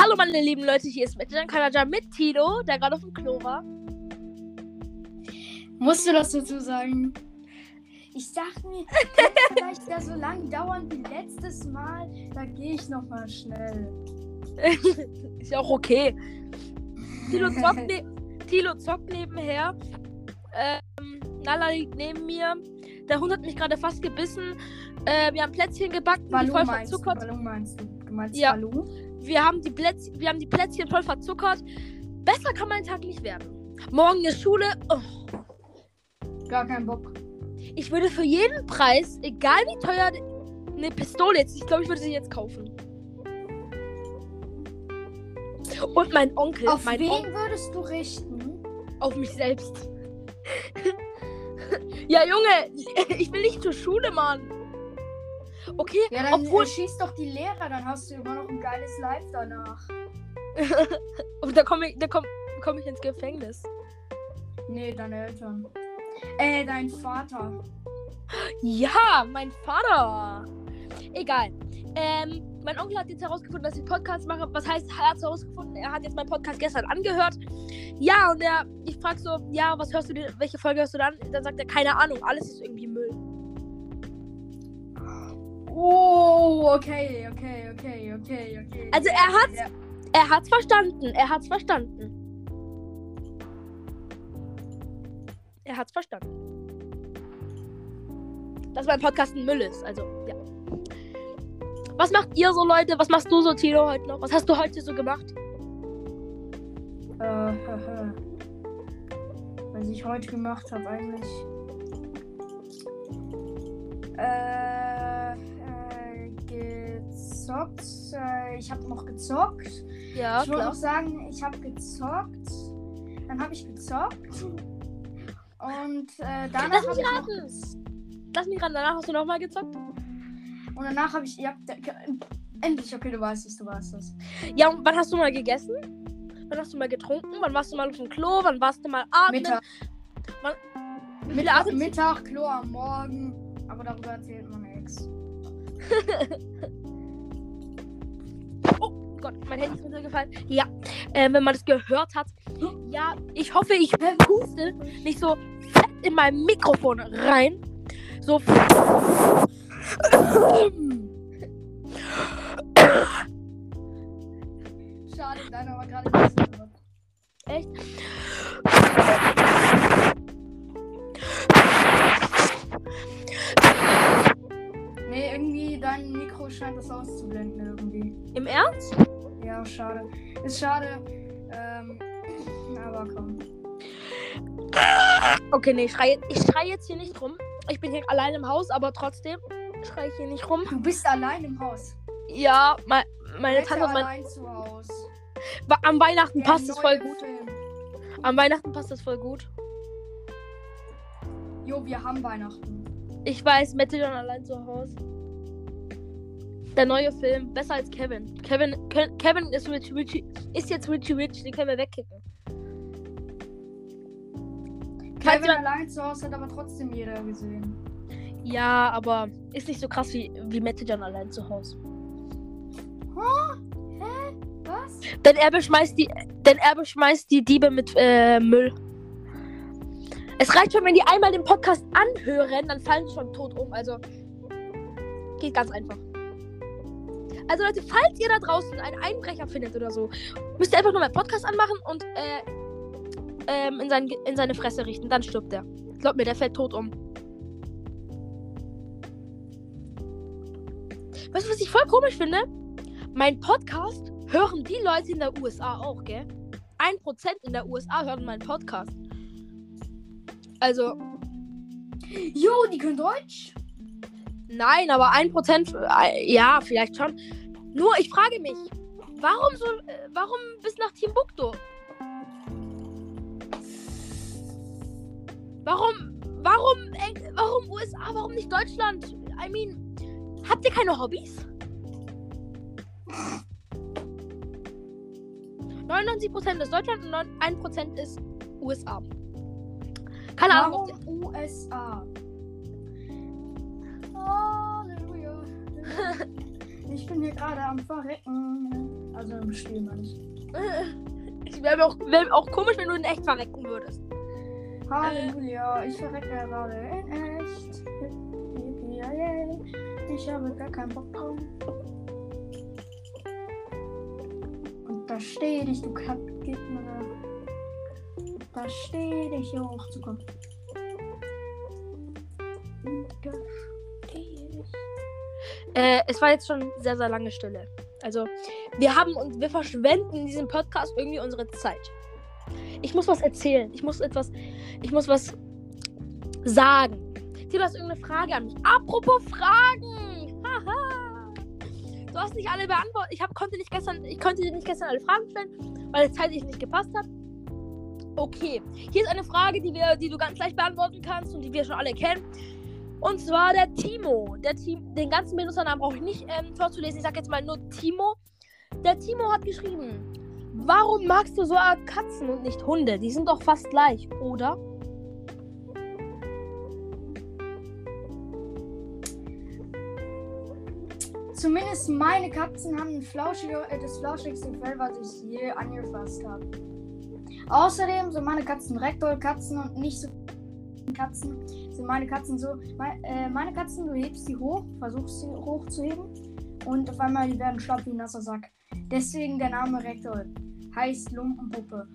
Hallo meine lieben Leute, hier ist Metan Kanaja mit Tilo, der gerade auf dem Klo war. Musst du das dazu sagen? Ich dachte mir, vielleicht ja so lang dauern wie letztes Mal. Da gehe ich noch mal schnell. ist ja auch okay. Tilo zockt, ne Tilo zockt nebenher. Ähm, Nala liegt neben mir. Der Hund hat mich gerade fast gebissen. Äh, wir haben Plätzchen gebacken, die voll meinst verzuckert. Meinst du? Du meinst Ja. Balou? Wir haben, die Plätz wir haben die Plätzchen voll verzuckert. Besser kann mein Tag nicht werden. Morgen ist Schule. Oh, Gar keinen Bock. ich würde für jeden Preis, egal wie teuer eine Pistole jetzt, ich glaube, ich würde sie jetzt kaufen. Und mein Onkel, Auf mein wen Onkel, würdest du richten? auf mich selbst. ja, Junge, ich will nicht zur Schule, Mann. Okay, Ja, dann obwohl, äh, schieß doch die Lehrer, dann hast du immer noch ein geiles Live danach. und da komme ich, da komm, komm ich ins Gefängnis. Nee, deine Eltern. Äh, dein Vater. Ja, mein Vater. Egal. Ähm, mein Onkel hat jetzt herausgefunden, dass ich Podcasts mache. Was heißt, er hat herausgefunden? Er hat jetzt meinen Podcast gestern angehört. Ja, und er, ich frage so, ja, was hörst du welche Folge hörst du dann? Dann sagt er, keine Ahnung, alles ist irgendwie Müll. Oh, okay, okay, okay, okay, okay. Also er hat's- Ja. Er hat's verstanden, er hat's verstanden. Er hat's verstanden. Dass mein Podcast ein Müll ist, also, ja. Was macht ihr so, Leute? Was machst du so, Tilo, heute noch? Was hast du heute so gemacht? Äh, haha. Was ich heute gemacht habe eigentlich. Äh gezockt. Äh, ich habe noch gezockt. Ja, ich wollte auch sagen, ich habe gezockt. Dann habe ich gezockt. Und äh, danach Lass mich ich noch raten. gez- Lass mich ran, danach hast du nochmal gezockt? Und danach habe ich. Ja, endlich, okay, du weißt es, du weißt es. Ja, und wann hast du mal gegessen? Wann hast du mal getrunken? Wann warst du mal auf dem Klo? Wann warst du mal atmen? Mittag. Viele Mittag, Mittag, Klo am Morgen. Aber darüber erzählt man nichts. Gott, mein Handy ist runtergefallen. Ja, ähm, wenn man das gehört hat. Ja, ich hoffe, ich puste nicht so fett in mein Mikrofon rein. So. Schade, deiner war gerade nicht so. Echt? Nee, irgendwie dein Mikro scheint das auszublenden irgendwie. Im Ernst? Ja, schade. Ist schade. Ähm, aber komm. Okay, nee, ich schreie, ich schreie jetzt hier nicht rum. Ich bin hier allein im Haus, aber trotzdem schreie ich hier nicht rum. Du bist allein im Haus. Ja, me meine Tante und mein, allein zu Hause. Wa- am Weihnachten Der passt es voll gut. Film. Am Weihnachten passt es voll gut. Jo, wir haben Weihnachten. Ich weiß, Mette dann allein zu Hause. Der neue Film, besser als Kevin. Kevin, Ke Kevin ist, Richie, Richie, ist jetzt Richie Rich, den können wir wegkicken. Kevin jemand- allein zu Hause hat aber trotzdem jeder gesehen. Ja, aber ist nicht so krass wie, wie Mette dann allein zu Hause. Hä? Was? Denn er beschmeißt die, denn er beschmeißt die Diebe mit äh, Müll. Es reicht schon, wenn die einmal den Podcast anhören, dann fallen sie schon tot um. Also geht ganz einfach. Also Leute, falls ihr da draußen einen Einbrecher findet oder so, müsst ihr einfach nur meinen Podcast anmachen und äh, ähm, in, sein, in seine Fresse richten. Dann stirbt er. Glaubt mir, der fällt tot um. Weißt du, was ich voll komisch finde? Mein Podcast hören die Leute in der USA auch, gell? Ein Prozent in der USA hören meinen Podcast. Also, Jo, die können Deutsch. Nein, aber ein Prozent, äh, ja, vielleicht schon. Nur, ich frage mich, warum so, äh, warum bis nach Timbuktu? Warum, warum, Eng- warum USA, warum nicht Deutschland? I mean, habt ihr keine Hobbys? 99% ist Deutschland und 1% ist USA. Keine Ahnung. Warum USA? Halleluja. ich bin hier gerade am Verrecken. Also im Spiel, meine ich. Wäre auch, wär auch komisch, wenn du in echt verrecken würdest. Halleluja, ich verrecke gerade in echt. Ich habe gar keinen Bock drauf. Und da steht ich, du Kackgegner. Da steht ich, hier hochzukommen. Und da steht ich. Äh, es war jetzt schon sehr, sehr lange Stille. Also, wir haben uns, wir verschwenden in diesem Podcast irgendwie unsere Zeit. Ich muss was erzählen. Ich muss etwas, ich muss was sagen. Du hast irgendeine Frage an mich. Apropos Fragen! Haha! Du hast nicht alle beantwortet. Ich hab, konnte nicht gestern, ich konnte dir nicht gestern alle Fragen stellen, weil es zeitlich nicht gepasst hat. Okay, hier ist eine Frage, die wir, die du ganz leicht beantworten kannst und die wir schon alle kennen. Und zwar der Timo. Der Team, den ganzen Benutzernamen brauche ich nicht ähm, vorzulesen. Ich sage jetzt mal nur Timo. Der Timo hat geschrieben: Warum magst du so Katzen und nicht Hunde? Die sind doch fast gleich, oder? Zumindest meine Katzen haben ein flauschiger, äh, das flauschigste Fell, was ich je angefasst habe. Außerdem sind meine Katzen Ragdoll-Katzen und nicht so Katzen. Sind meine Katzen so. Mein, äh, meine Katzen, du hebst sie hoch, versuchst sie hochzuheben und auf einmal die werden schlapp wie ein nasser Sack. Deswegen der Name Ragdoll. Heißt Lumpenpuppe.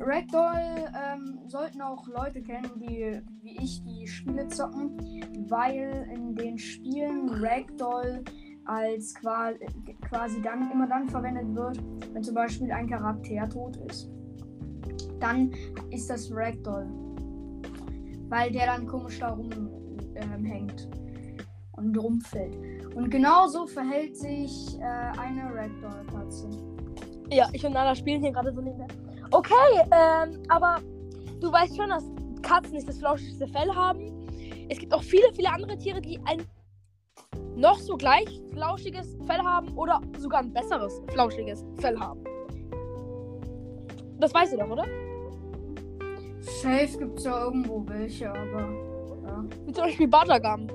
Ragdoll ähm, sollten auch Leute kennen, die wie ich die Spiele zocken, weil in den Spielen Ragdoll als quasi, quasi dann immer dann verwendet wird, wenn zum Beispiel ein Charakter tot ist. Dann ist das Ragdoll. Weil der dann komisch da rumhängt ähm, und rumfällt. Und genauso verhält sich äh, eine Ragdoll-Katze. Ja, ich und Nala spielen hier gerade so nebenher. Okay, ähm, aber du weißt schon, dass Katzen nicht das flauschigste Fell haben. Es gibt auch viele, viele andere Tiere, die ein noch so gleich flauschiges Fell haben oder sogar ein besseres flauschiges Fell haben. Das weißt du doch, oder? Safe gibt es ja irgendwo welche, aber. Ja. Wie zum Beispiel Badagam.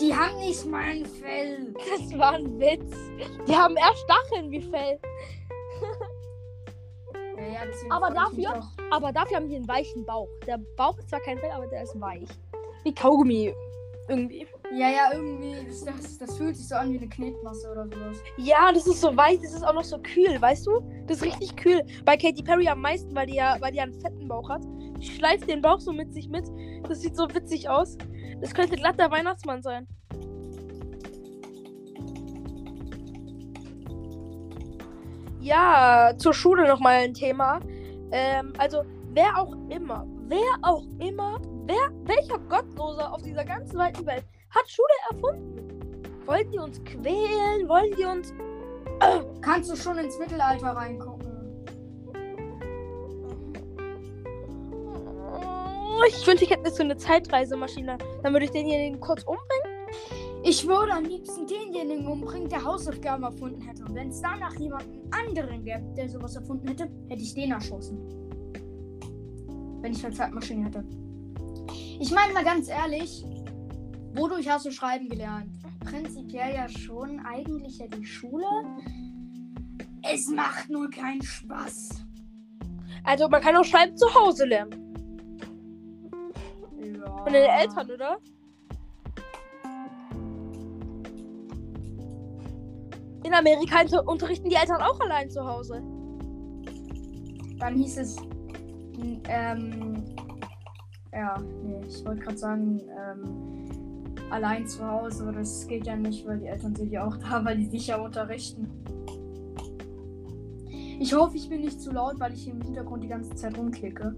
Die haben nicht mal ein Fell. Das war ein Witz. Die haben eher Stacheln wie Fell. Ja, ja, Aber dafür-. Aber dafür haben die einen weichen Bauch. Der Bauch ist zwar kein Fell, aber der ist weich. Wie Kaugummi. Irgendwie. Ja, ja, irgendwie. Das, das, fühlt sich so an wie eine Knetmasse oder sowas. Ja, das ist so weich, das ist auch noch so kühl, weißt du? Das ist richtig kühl. Bei Katy Perry am meisten, weil die ja, weil die einen fetten Bauch hat. Die schleift den Bauch so mit sich mit. Das sieht so witzig aus. Das könnte glatt der Weihnachtsmann sein. Ja, zur Schule nochmal ein Thema. Ähm, also, wer auch immer, wer auch immer, wer, welcher Gottloser auf dieser ganzen weiten Welt hat Schule erfunden? Wollen die uns quälen? Wollen die uns Kannst du schon ins Mittelalter reingucken? Oh, Ich wünschte, ich hätte so eine Zeitreisemaschine. Dann würde ich denjenigen kurz umbringen. Ich würde am liebsten denjenigen umbringen, der Hausaufgaben erfunden hätte. Und wenn es danach jemanden anderen gäbe, der sowas erfunden hätte, hätte ich den erschossen. Wenn ich eine Zeitmaschine hätte. Ich meine mal ganz ehrlich, wodurch hast du schreiben gelernt? Prinzipiell ja schon, eigentlich ja die Schule. Es macht nur keinen Spaß. Also, man kann auch schreiben zu Hause lernen. Ja. Von den Eltern, oder? In Amerika unter- unterrichten die Eltern auch allein zu Hause. Dann hieß es. Ähm, ja, nee, ich wollte gerade sagen, ähm, allein zu Hause, aber das geht ja nicht, weil die Eltern sind ja auch da, weil die sich ja unterrichten. Ich hoffe, ich bin nicht zu laut, weil ich hier im Hintergrund die ganze Zeit rumklicke.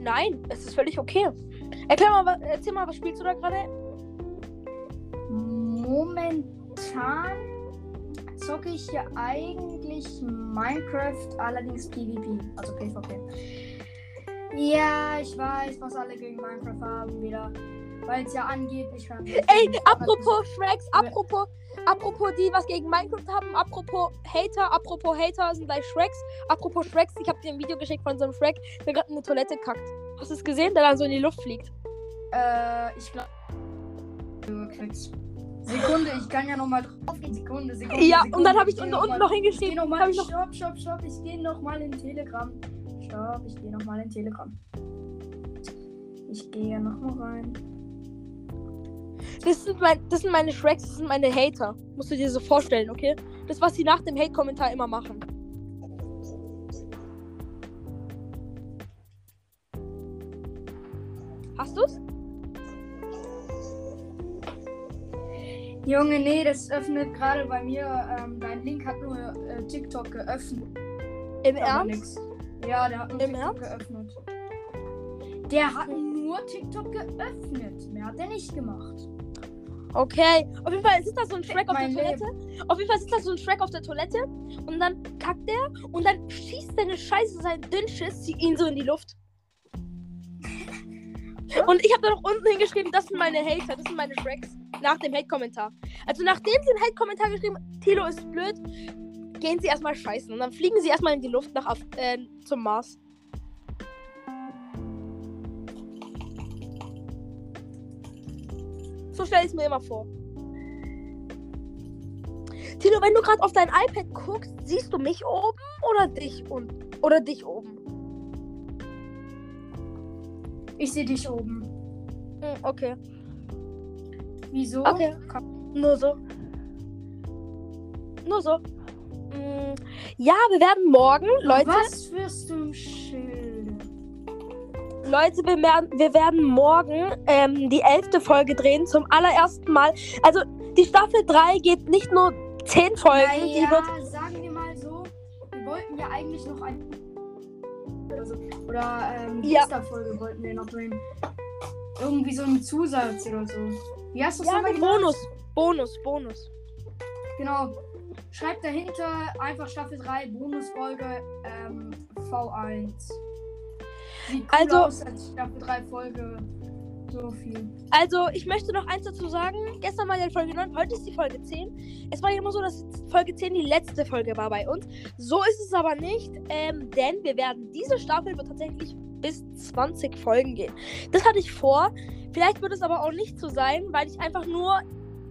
Nein, es ist völlig okay. Erklär mal, erzähl mal, was spielst du da gerade? Momentan zocke ich hier eigentlich Minecraft, allerdings PvP, also PvP. Ja, ich weiß, was alle gegen Minecraft haben wieder. Weil es ja angeblich. Ey, apropos Shreks, apropos, apropos die, was gegen Minecraft haben, apropos Hater, apropos Hater sind gleich Shreks, apropos Shreks, ich hab dir ein Video geschickt von so einem Shrek, der gerade in eine Toilette kackt. Hast du es gesehen, der dann so in die Luft fliegt? Äh, ich glaube. Sekunde, ich kann ja nochmal drauf gehen. Sekunde, Sekunde. Ja, Sekunde. und dann habe ich geh unten noch noch Ich geh hingeschrieben. noch mal, ich noch, stopp, stopp, stopp. Ich gehe nochmal in Telegram. Stopp, ich gehe nochmal in Telegram. Ich gehe nochmal rein. das, sind mein, das sind meine Shreks, das sind meine Hater. Musst du dir so vorstellen, okay? Das, was sie nach dem Hate-Kommentar immer machen. Hast du's? Junge, nee, das öffnet gerade bei mir. Ähm, dein Link hat nur äh, TikTok geöffnet. Im Ernst? nix. Ja, der hat nur Im TikTok geöffnet. Der hat nur TikTok geöffnet. Mehr hat er nicht gemacht. Okay. Auf jeden Fall sitzt da so ein Shrek auf der Mein Toilette. Auf jeden Fall sitzt da so ein Shrek auf der Toilette. Und dann kackt er. Und dann schießt seine Scheiße, sein Dünnschiss, zieht ihn so in die Luft. Und ich habe da noch unten hingeschrieben, das sind meine Hater, das sind meine Shreks. Nach dem Hate-Kommentar. Also nachdem sie einen Hate-Kommentar geschrieben Tilo ist blöd, gehen sie erstmal scheißen. Und dann fliegen sie erstmal in die Luft nach Af äh, zum Mars. So stelle ich es mir immer vor. Tilo, wenn du gerade auf dein iPad guckst, siehst du mich oben oder dich und oder dich oben? Ich sehe dich oben. Hm, okay. Wieso? Okay. Nur so. Nur so. Ja, wir werden morgen, Leute, Was wirst du im Schilde? Leute, wir werden, wir werden morgen ähm, die elfte Folge drehen zum allerersten Mal. Also die Staffel 3 geht nicht nur 10 Folgen, die wird sagen wir mal so, wir wollten ja eigentlich noch ein oder, so, oder ähm, Ja. Folge wollten wir noch drehen. Irgendwie so ein Zusatz oder so. Wie hast du es ja, nochmal? Bonus, Bonus, Bonus. Genau. Schreibt dahinter einfach Staffel 3 Bonusfolge ähm, V1. Sieht cool Also- aus als Staffel 3 Folge. So viel. Also, ich möchte noch eins dazu sagen. Gestern war ja Folge 9, heute ist die Folge 10. Es war ja immer so, dass Folge 10 die letzte Folge war bei uns. So ist es aber nicht, ähm, denn wir werden, diese Staffel wird tatsächlich bis 20 Folgen gehen. Das hatte ich vor. Vielleicht wird es aber auch nicht so sein, weil ich einfach nur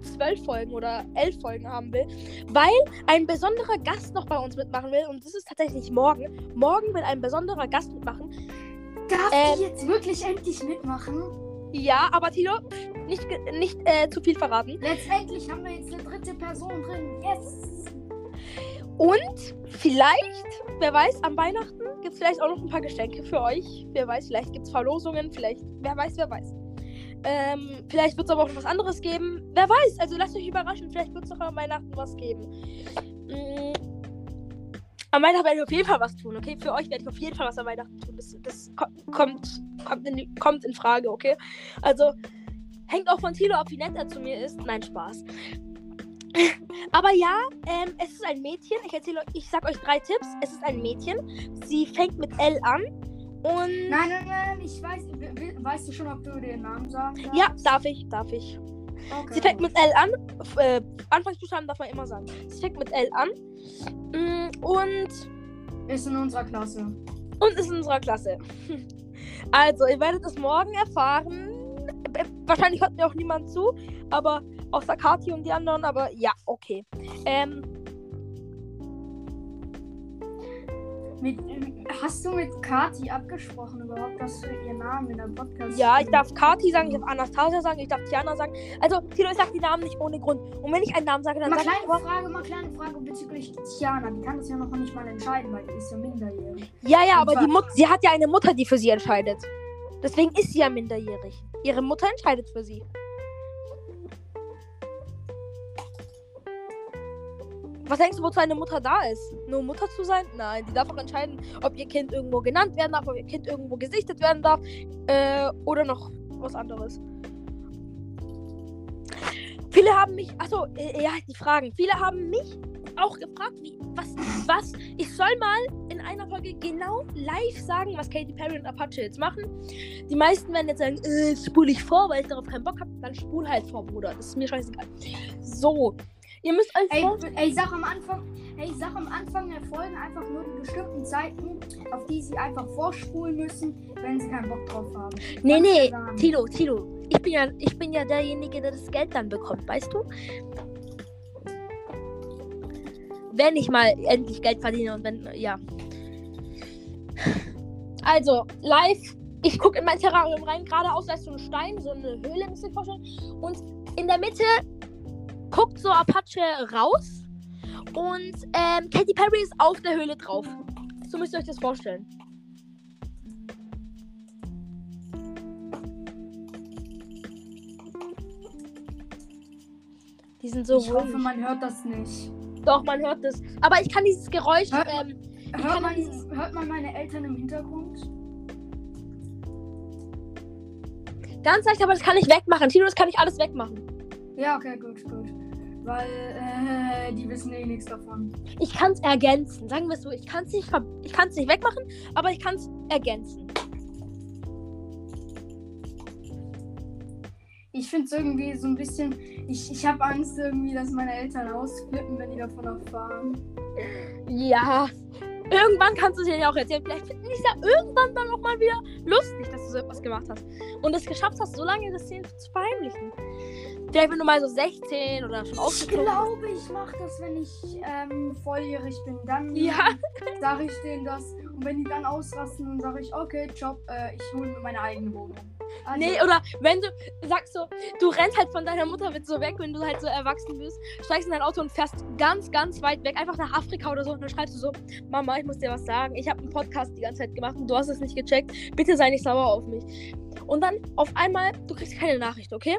12 Folgen oder 11 Folgen haben will, weil ein besonderer Gast noch bei uns mitmachen will und das ist tatsächlich morgen. Morgen will ein besonderer Gast mitmachen. Darf Ähm, ich jetzt wirklich endlich mitmachen? Ja, aber Tilo, nicht, nicht äh, zu viel verraten. Letztendlich haben wir jetzt eine dritte Person drin. Yes! Und vielleicht, wer weiß, am Weihnachten gibt es vielleicht auch noch ein paar Geschenke für euch. Wer weiß, vielleicht gibt es Verlosungen, vielleicht, wer weiß, wer weiß. Ähm, vielleicht wird es aber auch noch was anderes geben. Wer weiß, also lasst euch überraschen, vielleicht wird es noch am Weihnachten was geben. Mm, am Weihnachten werde ich auf jeden Fall was tun, okay? Für euch werde ich auf jeden Fall was am Weihnachten tun. Das, das ko kommt, kommt, in, kommt in Frage, okay? Also, hängt auch von Tilo ab, wie nett er zu mir ist. Nein, Spaß. Aber ja, ähm, es ist ein Mädchen. Ich erzähle euch, ich sag euch drei Tipps. Es ist ein Mädchen. Sie fängt mit L an. Und. Nein, nein, nein, ich weiß. we- we- Weißt du schon, ob du den Namen darfst? Ja, darf ich, darf ich. Okay. Sie fängt mit L an. Äh, Anfangsbuchstaben darf man immer sagen. Sie fängt mit L an. Mm, Und. Ist in unserer Klasse. Und ist in unserer Klasse. Also, ihr werdet es morgen erfahren. Äh, Wahrscheinlich hört mir auch niemand zu, aber außer Kati und die anderen, aber ja, okay. Ähm, Mit, hast du mit Kati abgesprochen überhaupt, was für ihr Namen in der Podcast ja, ich darf Kati sagen, ich darf Anastasia sagen, ich darf Tiana sagen. Also, Tilo, ich sag die Namen nicht ohne Grund. Und wenn ich einen Namen sage, dann Mal sag ich kleine immer, Frage, mal kleine Frage bezüglich Tiana. Die kann das ja noch nicht mal entscheiden, weil die ist ja minderjährig. ja, ja, aber die Mut sie hat ja eine Mutter, die für sie entscheidet. Deswegen ist sie ja minderjährig. Ihre Mutter entscheidet für sie. Was denkst du, wozu eine Mutter da ist? Nur Mutter zu sein? Nein, die darf auch entscheiden, ob ihr Kind irgendwo genannt werden darf, ob ihr Kind irgendwo gesichtet werden darf äh, oder noch was anderes. Viele haben mich, achso, äh, ja, die Fragen. Viele haben mich auch gefragt, wie, was, was, ich soll mal in einer Folge genau live sagen, was Katy Perry und Apache jetzt machen. Die meisten werden jetzt sagen, äh, spule ich vor, weil ich darauf keinen Bock habe. Dann spul halt vor, Bruder. Das ist mir scheißegal. So. Ihr müsst euch Ey, vor ey, sag am Anfang, ey, sag am Anfang der Folgen einfach nur die bestimmten Zeiten, auf die sie einfach vorspulen müssen, wenn sie keinen Bock drauf haben. Nee, Kannst nee. Tilo, Tilo. ich bin ja, ich bin ja derjenige, der das Geld dann bekommt, weißt du? Wenn ich mal endlich Geld verdiene und wenn, ja. Also, live, ich gucke in mein Terrarium rein, geradeaus da ist so ein Stein, so eine Höhle, müsst ihr euch vorstellen. Und in der Mitte guckt so Apache raus. Und ähm, Katy Perry ist auf der Höhle drauf. So müsst ihr euch das vorstellen. Die sind so ich hoffe, ruhig. man hört das nicht. Doch, man hört das. Aber ich kann dieses Geräusch. Hört- Ähm, Hört man, dieses, hört man meine Eltern im Hintergrund? ganz leicht, aber das kann ich wegmachen. Tino, das kann ich alles wegmachen. Ja, okay, gut, gut. Weil, äh, die wissen eh nichts davon. Ich kann es ergänzen. Sagen wir es so. Ich kann es nicht, ver- ich kann's nicht wegmachen, aber ich kann es ergänzen. Ich finde es irgendwie so ein bisschen. Ich, ich habe Angst irgendwie, dass meine Eltern ausflippen, wenn die davon erfahren. Ja. Irgendwann kannst du es dir ja auch erzählen. Vielleicht finden die es ja irgendwann dann auch mal wieder lustig, dass du so etwas gemacht hast. Und es geschafft hast, so lange das Szenen zu verheimlichen. Vielleicht, wenn du mal so 16 oder schon Ich glaube, ich mache das, wenn ich ähm, volljährig bin. Dann Ja. sage ich denen das. Und wenn die dann ausrasten, dann sage ich, okay, Job, äh, ich hole mir meine eigene Wohnung. Also, Nee, oder wenn du sagst so, du rennst halt von deiner Mutter mit so weg, wenn du halt so erwachsen bist, steigst in dein Auto und fährst ganz, ganz weit weg, einfach nach Afrika oder so. Und dann schreibst du so, Mama, ich muss dir was sagen. Ich habe einen Podcast die ganze Zeit gemacht und du hast es nicht gecheckt. Bitte sei nicht sauer auf mich. Und dann auf einmal, du kriegst keine Nachricht, okay?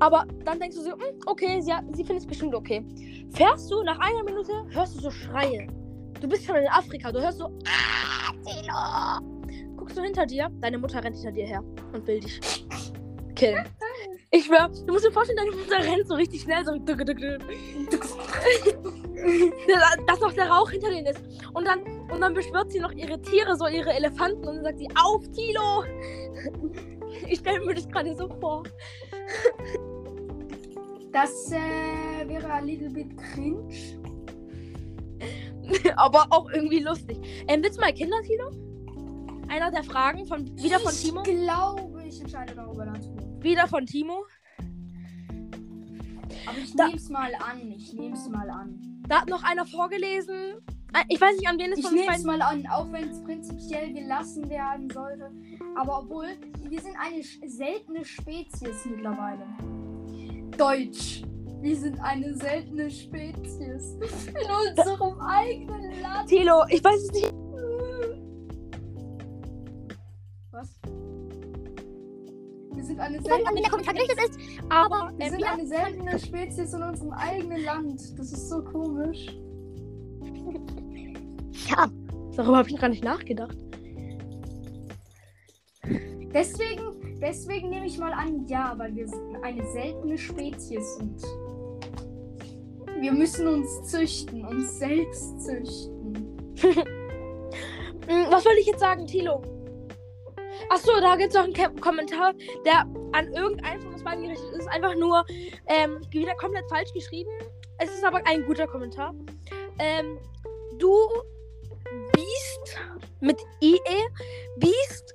Aber dann denkst du so, "Hm, okay, sie, sie findet es bestimmt okay. Fährst du, nach einer Minute, hörst du so Schreie. Du bist schon in Afrika, du hörst so, ah, Tilo. Guckst du hinter dir, deine Mutter rennt hinter dir her und will dich killen. Ich schwör, du musst dir vorstellen, deine Mutter rennt so richtig schnell, so dass noch der Rauch hinter denen ist. Und dann, und dann beschwört sie noch ihre Tiere, so ihre Elefanten, und dann sagt sie, auf, Tilo! Ich stelle mir das gerade so vor. Das äh, wäre ein little bit cringe. Aber auch irgendwie lustig. Ähm, willst du mal Kinder, Tilo? Einer der Fragen von wieder von ich Timo? glaube, ich entscheide darüber dazu. Wieder von Timo. Aber ich Da- nehme es mal an. Ich nehme es mal an. Da hat noch einer vorgelesen. Äh, Ich weiß nicht, an wen es Ich von es beiden. mal an, auch wenn es prinzipiell gelassen werden sollte. Aber obwohl, wir sind eine seltene Spezies mittlerweile. Deutsch. Wir sind eine seltene Spezies. In unserem eigenen Land. Tilo, ich weiß es nicht. Was? Wir sind eine seltene, gerichtet ist. Aber wir ähm, sind eine seltene Spezies in unserem eigenen Land. Das ist so komisch. ja, darüber habe ich gar nicht nachgedacht. Deswegen, deswegen nehme ich mal an, ja, weil wir eine seltene Spezies sind. Wir müssen uns züchten, uns selbst züchten. Hm, Was wollte ich jetzt sagen, Tilo? Achso, da gibt es noch einen Kommentar, der an irgendeinen von uns beiden gerichtet ist. Einfach nur ähm, wieder komplett falsch geschrieben. Es ist aber ein guter Kommentar. Ähm, du Biest mit IE, Biest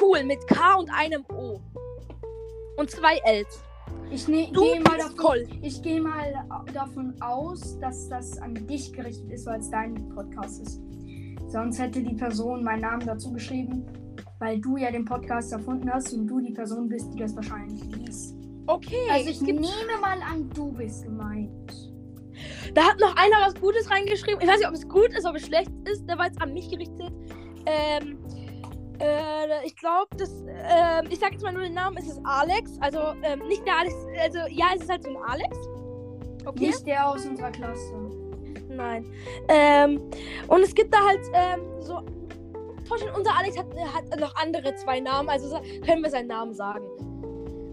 cool mit K und einem O. Und zwei Ls. Ich ne, Du gehe mal, davon, ich gehe mal davon aus, dass das an dich gerichtet ist, weil es dein Podcast ist. Sonst hätte die Person meinen Namen dazu geschrieben, weil du ja den Podcast erfunden hast und du die Person bist, die das wahrscheinlich liest. Okay. Also ich nehme mal an, du bist gemeint. da hat noch einer was Gutes reingeschrieben. Ich weiß nicht, ob es gut ist, ob es schlecht ist. Der war jetzt an mich gerichtet. Ähm, äh, ich glaube, das, ähm, ich sag jetzt mal nur den Namen, es ist Alex. Also, ähm, nicht der Alex, also, ja, es ist halt so ein Alex. Okay. Nicht der aus unserer Klasse. Nein. Ähm, und es gibt da halt, ähm, so, vorstellen, unser Alex hat, hat noch andere zwei Namen, also können wir seinen Namen sagen.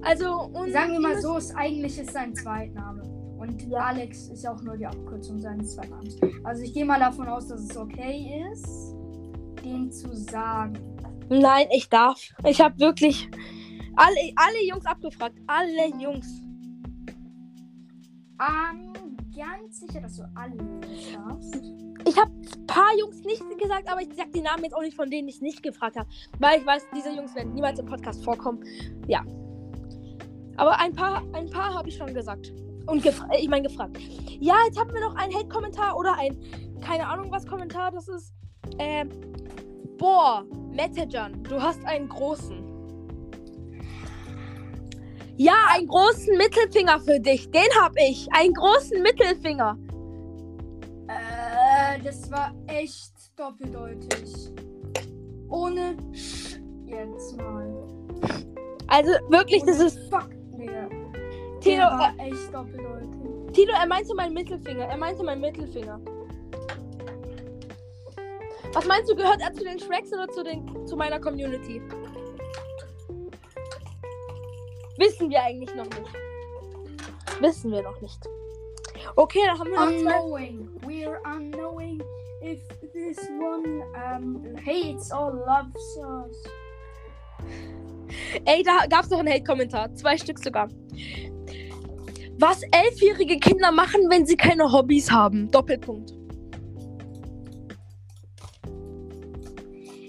Also. Sagen wir mal so, ist, eigentlich ist sein Zweitname. Und Ja. Alex ist ja auch nur die Abkürzung seines Zweitnamens. Also ich gehe mal davon aus, dass es okay ist, den zu sagen. Nein, ich darf. Ich habe wirklich alle, alle Jungs abgefragt. Alle Jungs. Ähm, ganz sicher, dass du alle darfst. Ich habe ein paar Jungs nicht gesagt, aber ich sag die Namen jetzt auch nicht, von denen ich nicht gefragt habe. Weil ich weiß, diese Jungs werden niemals im Podcast vorkommen. Ja. Aber ein paar, ein paar habe ich schon gesagt. Und äh, ich meine gefragt. Ja, jetzt haben wir noch einen Hate-Kommentar oder ein, keine Ahnung was Kommentar das ist. Ähm, boah, Metejan, du hast einen großen. Ja, einen großen Mittelfinger für dich. Den hab ich. Einen großen Mittelfinger. Äh, das war echt doppeldeutig. Ohne Sch jetzt mal. Also wirklich, das Ohne ist. Fuck, Digga. Tilo, war echt doppeldeutig. äh, Tilo, er meinte meinen Mittelfinger. Er meinte meinen Mittelfinger. Was meinst du, gehört er zu den Shreks oder zu, den, zu meiner Community? Wissen wir eigentlich noch nicht. Wissen wir noch nicht. Okay, dann haben wir noch zwei. Unknowing. We're unknowing if this one um, hates or loves us. Ey, da gab's noch einen Hate-Kommentar. Zwei Stück sogar. Was elfjährige Kinder machen, wenn sie keine Hobbys haben. Doppelpunkt.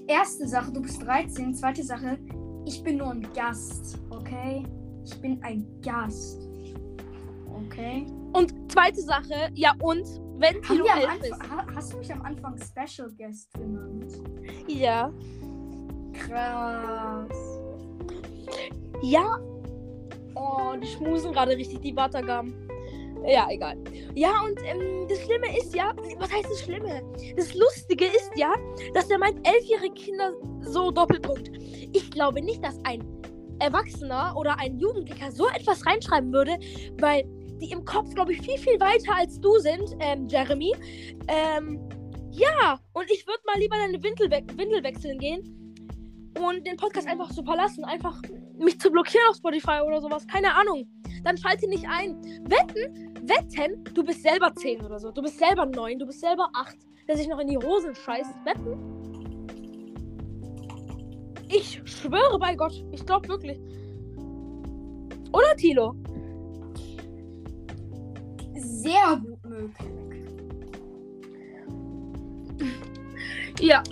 Erste Sache, du bist 13. Zweite Sache, ich bin nur ein Gast, okay? Ich bin ein Gast. Okay? Und zweite Sache, ja und, wenn Haben am elf ist. Anfang, ha- hast du mich am Anfang Special Guest genannt? Ja. Krass. Ja. Oh, die schmusen gerade richtig, die Wattergaben. Ja, egal. Ja, und ähm, das Schlimme ist ja, was heißt das Schlimme? Das Lustige ist ja, dass er meint, elfjährige Kinder so Doppelpunkt. Ich glaube nicht, dass ein Erwachsener oder ein Jugendlicher so etwas reinschreiben würde, weil die im Kopf, glaube ich, viel, viel weiter als du sind, ähm, Jeremy. Ähm, ja, und ich würde mal lieber deine Windel, we Windel wechseln gehen und den Podcast einfach so verlassen. Einfach mich zu blockieren auf Spotify oder sowas. Keine Ahnung. Dann schalte nicht ein. Wetten, wetten, du bist selber 10 oder so. Du bist selber 9, du bist selber 8, der sich noch in die Hosen scheißt. Wetten? Ich schwöre bei Gott. Ich glaube wirklich. Oder, Tilo? Sehr gut möglich. Ja.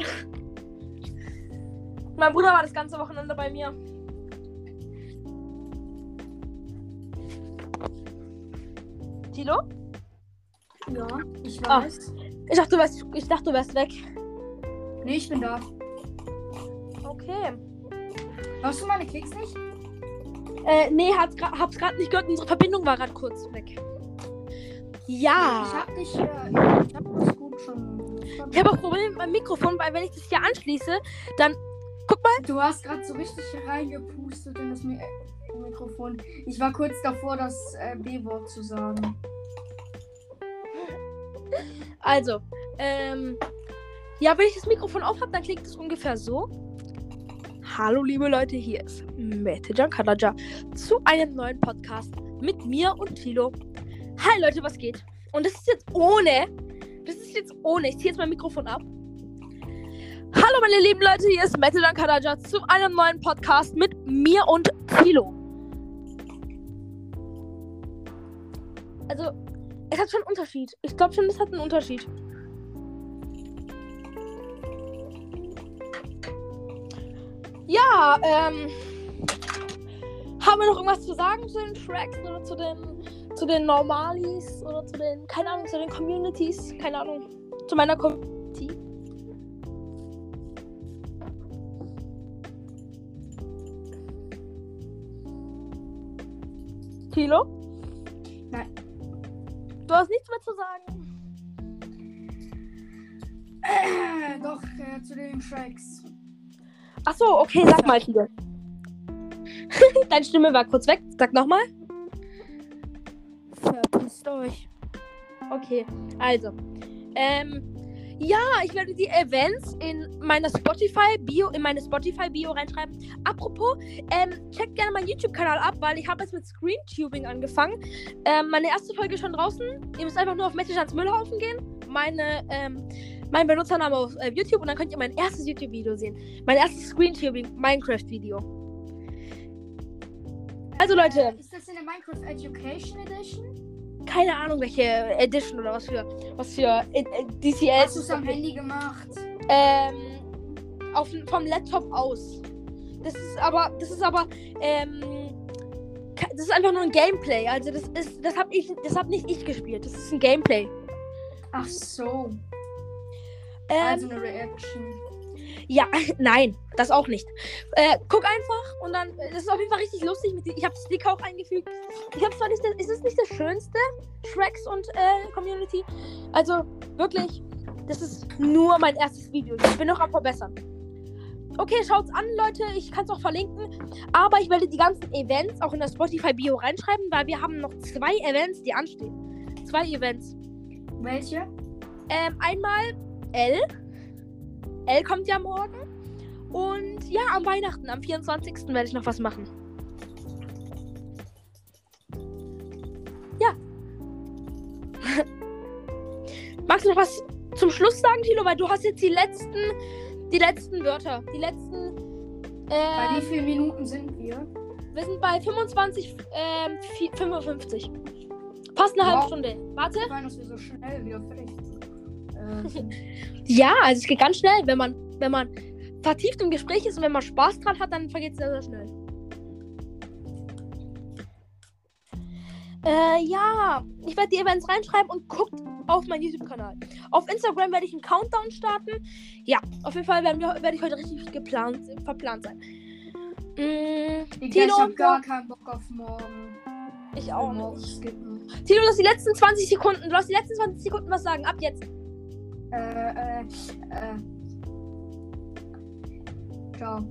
Mein Bruder war das ganze Wochenende bei mir. Tilo? Ja, ich Ah. weiß. Ich dachte, du wärst, ich dachte, du wärst weg. Nee, ich bin da. Okay. Hörst du meine Klicks nicht? Äh, nee, gra- hab's gerade nicht gehört. Unsere Verbindung war gerade kurz weg. Ja. Ich hab dich, äh, ich hab das gut schon. Ich habe auch Probleme mit meinem Mikrofon, weil wenn ich das hier anschließe, dann. Guck mal. Du hast gerade so richtig reingepustet in das Mi äh, Mikrofon. Ich war kurz davor, das äh, B-Wort zu sagen. Also, ähm. Ja, wenn ich das Mikrofon auf habe, dann klingt es ungefähr so. Hallo, liebe Leute, hier ist Mete Kadaja zu einem neuen Podcast mit mir und Tilo. Hi, Leute, was geht? Und das ist jetzt ohne. Das ist jetzt ohne. Ich ziehe jetzt mein Mikrofon ab. Hallo, meine lieben Leute, hier ist Mete Kadaja zu einem neuen Podcast mit mir und Tilo. Also, es hat schon einen Unterschied. Ich glaube schon, es hat einen Unterschied. Ja, ähm. Haben wir noch irgendwas zu sagen zu den Tracks oder zu den, zu den Normalis oder zu den, keine Ahnung, zu den Communities? Keine Ahnung. Zu meiner Community. Tilo? Du hast nichts mehr zu sagen. Äh, doch, äh, zu den Tracks. Ach so, okay, sag mal, Tilo. Deine Stimme war kurz weg. Sag nochmal. Verpisst euch. Okay, also. Ähm, ja, ich werde die Events in meiner Spotify-Bio, in meine Spotify-Bio reinschreiben. Apropos, ähm, checkt gerne meinen YouTube-Kanal ab, weil ich habe jetzt mit Screentubing angefangen. Ähm, meine erste Folge ist schon draußen. Ihr müsst einfach nur auf Message Müllhaufen gehen. Meine, ähm, mein Benutzername auf äh, YouTube und dann könnt ihr mein erstes YouTube-Video sehen. Mein erstes Screentubing Minecraft-Video. Also Leute, ist das in der Minecraft Education Edition? keine Ahnung welche Edition oder was für was für äh, äh, DCL. Hast du es am Handy gemacht? Ähm, auf, vom Laptop aus. Das ist aber, das ist aber, ähm, das ist einfach nur ein Gameplay. Also das ist, das hab ich, das hab nicht ich gespielt. Das ist ein Gameplay. Ach so. Ähm, Also eine Reaction. Ja, nein, das auch nicht. Äh, guck einfach und dann, das ist auf jeden Fall richtig lustig. Mit, ich habe Stick auch eingefügt. Ich habe zwar nicht, das, ist es nicht das Schönste, Shreks und äh, Community. Also wirklich, das ist nur mein erstes Video. Ich bin noch am verbessern. Okay, schaut's an, Leute. Ich kann es auch verlinken. Aber ich werde die ganzen Events auch in das Spotify-Bio reinschreiben, weil wir haben noch zwei Events, die anstehen. Zwei Events. Welche? Ähm, einmal L. L kommt ja morgen. Und ja, am Weihnachten, am 24. werde ich noch was machen. Ja. Magst du noch was zum Schluss sagen, Tilo? Weil du hast jetzt die letzten, die letzten Wörter. Die letzten. Bei wie Äh, vielen Minuten sind wir? wir sind bei 25, ähm, vi- 55. Fast eine halbe Wow. Stunde. Warte. Ich meine, dass wir so schnell wieder fertig Ja, also es geht ganz schnell, wenn man, wenn man vertieft im Gespräch ist und wenn man Spaß dran hat, dann vergeht es sehr, sehr schnell. Äh, ja, ich werde die Events reinschreiben und guckt auf meinen YouTube-Kanal. Auf Instagram werde ich einen Countdown starten. Ja, auf jeden Fall werde ich heute richtig geplant, verplant sein. Mm, ich Tilo, habe gar keinen Bock auf morgen. ich auch nicht. skippen. Tilo, du hast die letzten 20 Sekunden. Du hast die letzten 20 Sekunden was sagen. Ab jetzt. Äh, äh, äh. Ciao.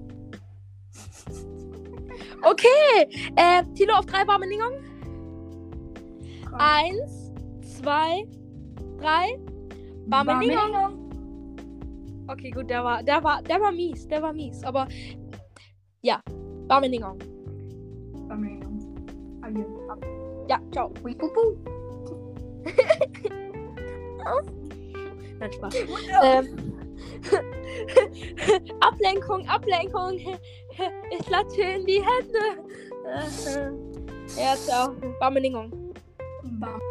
Okay. Äh, Tilo auf drei warme Ningong. Eins, zwei, drei. Barmeningong. Okay, gut, der war, der war, der war mies, der war mies. Aber ja. Barmeningong. Adieu. Ja, ciao. Ui, pu, pu. Nein, Spaß. ähm, Ablenkung, Ablenkung. Ich klatsche in die Hände. ja, ciao. Barmeningong. Bam.